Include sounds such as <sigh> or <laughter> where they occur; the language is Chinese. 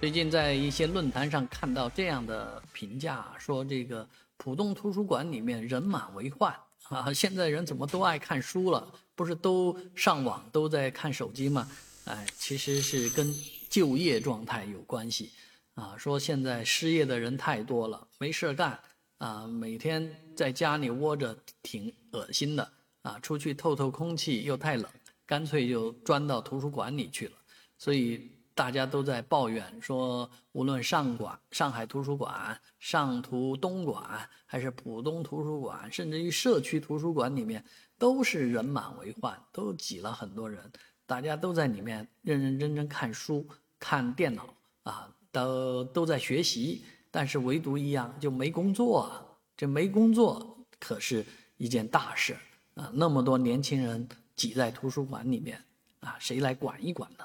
最近在一些论坛上看到这样的评价，说这个浦东图书馆里面人满为患 <laughs> 啊！现在人怎么都爱看书了？不是都上网都在看手机吗？哎，其实是跟就业状态有关系啊。说现在失业的人太多了，没事干啊，每天在家里窝着挺恶心的啊，出去透透空气又太冷，干脆就钻到图书馆里去了。所以。大家都在抱怨说，无论上馆、上海图书馆、上图东馆，还是浦东图书馆，甚至于社区图书馆里面，都是人满为患，都挤了很多人。大家都在里面认认真真看书、看电脑啊，都都在学习，但是唯独一样就没工作啊！这没工作可是一件大事啊！那么多年轻人挤在图书馆里面啊，谁来管一管呢？